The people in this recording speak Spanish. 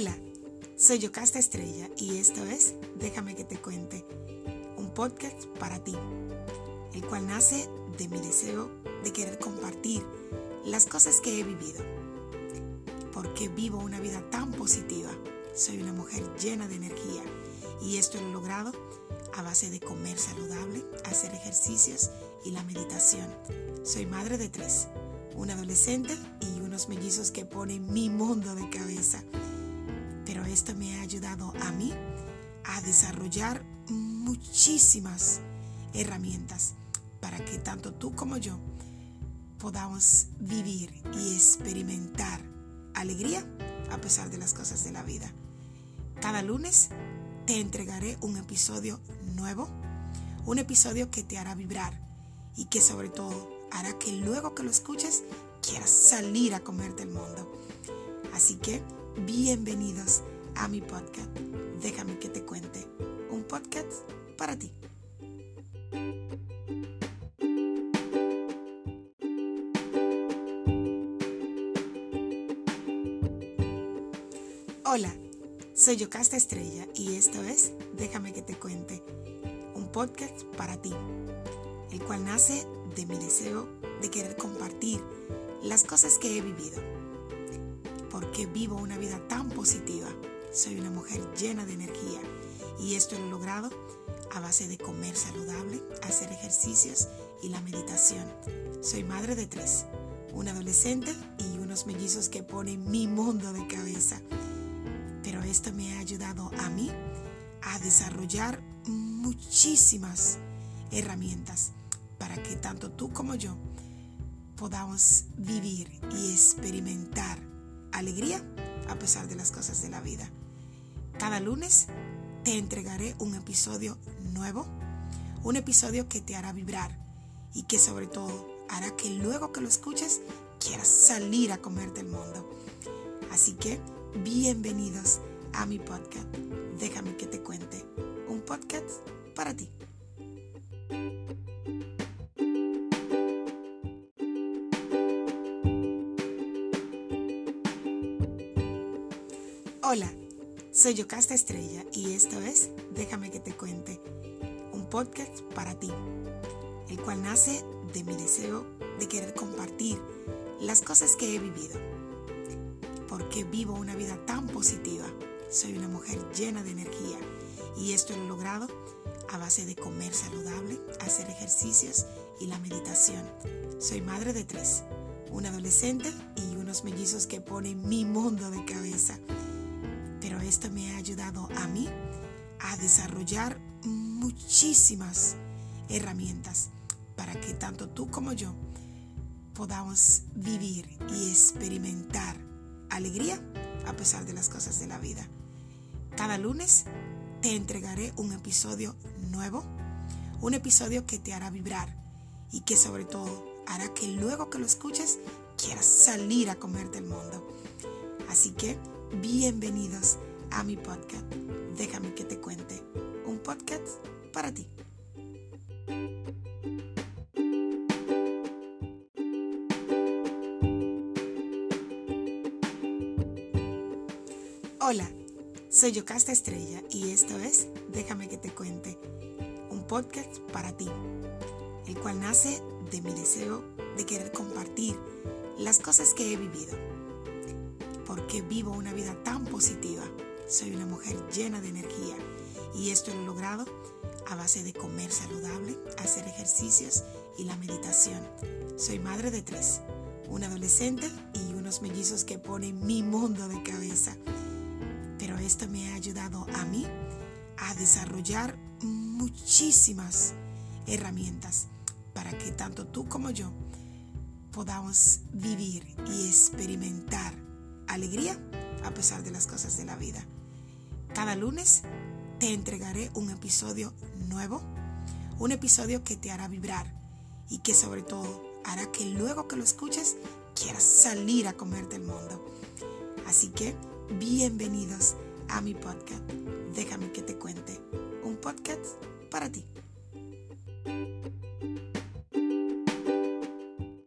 Hola, soy Yocasta Estrella y esto es Déjame que te cuente, un podcast para ti, el cual nace de mi deseo de querer compartir las cosas que he vivido, porque vivo una vida tan positiva. Soy una mujer llena de energía y esto lo he logrado a base de comer saludable, hacer ejercicios y la meditación. Soy madre de tres, un adolescente y unos mellizos que ponen mi mundo de cabeza esto me ha ayudado a mí a desarrollar muchísimas herramientas para que tanto tú como yo podamos vivir y experimentar alegría a pesar de las cosas de la vida. Cada lunes te entregaré un episodio nuevo, un episodio que te hará vibrar y que sobre todo hará que luego que lo escuches quieras salir a comerte el mundo. Así que Bienvenidos a mi podcast. Déjame que te cuente. Un podcast para ti. Hola, soy Yocasta Estrella y esto es Déjame que te cuente. Un podcast para ti, el cual nace de mi deseo de querer compartir las cosas que he vivido porque vivo una vida tan positiva. Soy una mujer llena de energía y esto lo he logrado a base de comer saludable, hacer ejercicios y la meditación. Soy madre de tres, un adolescente y unos mellizos que ponen mi mundo de cabeza. Pero esto me ha ayudado a mí a desarrollar muchísimas herramientas para que tanto tú como yo podamos vivir y experimentar alegría a pesar de las cosas de la vida. Cada lunes te entregaré un episodio nuevo, un episodio que te hará vibrar y que sobre todo hará que luego que lo escuches quieras salir a comerte el mundo. Así que bienvenidos a mi podcast. Déjame que te cuente. Un podcast para ti. Hola, soy Yocasta Estrella y esto es Déjame que te cuente, un podcast para ti, el cual nace de mi deseo de querer compartir las cosas que he vivido, porque vivo una vida tan positiva. Soy una mujer llena de energía y esto lo he logrado a base de comer saludable, hacer ejercicios y la meditación. Soy madre de tres, un adolescente y unos mellizos que ponen mi mundo de cabeza pero esto me ha ayudado a mí a desarrollar muchísimas herramientas para que tanto tú como yo podamos vivir y experimentar alegría a pesar de las cosas de la vida. Cada lunes te entregaré un episodio nuevo, un episodio que te hará vibrar y que sobre todo hará que luego que lo escuches quieras salir a comerte el mundo. Así que Bienvenidos a mi podcast. Déjame que te cuente. Un podcast para ti. Hola, soy Yocasta Estrella y esto es Déjame que te cuente. Un podcast para ti, el cual nace de mi deseo de querer compartir las cosas que he vivido vivo una vida tan positiva. Soy una mujer llena de energía y esto lo he logrado a base de comer saludable, hacer ejercicios y la meditación. Soy madre de tres, un adolescente y unos mellizos que ponen mi mundo de cabeza. Pero esto me ha ayudado a mí a desarrollar muchísimas herramientas para que tanto tú como yo podamos vivir y experimentar alegría a pesar de las cosas de la vida. Cada lunes te entregaré un episodio nuevo, un episodio que te hará vibrar y que sobre todo hará que luego que lo escuches quieras salir a comerte el mundo. Así que bienvenidos a mi podcast. Déjame que te cuente. Un podcast para ti.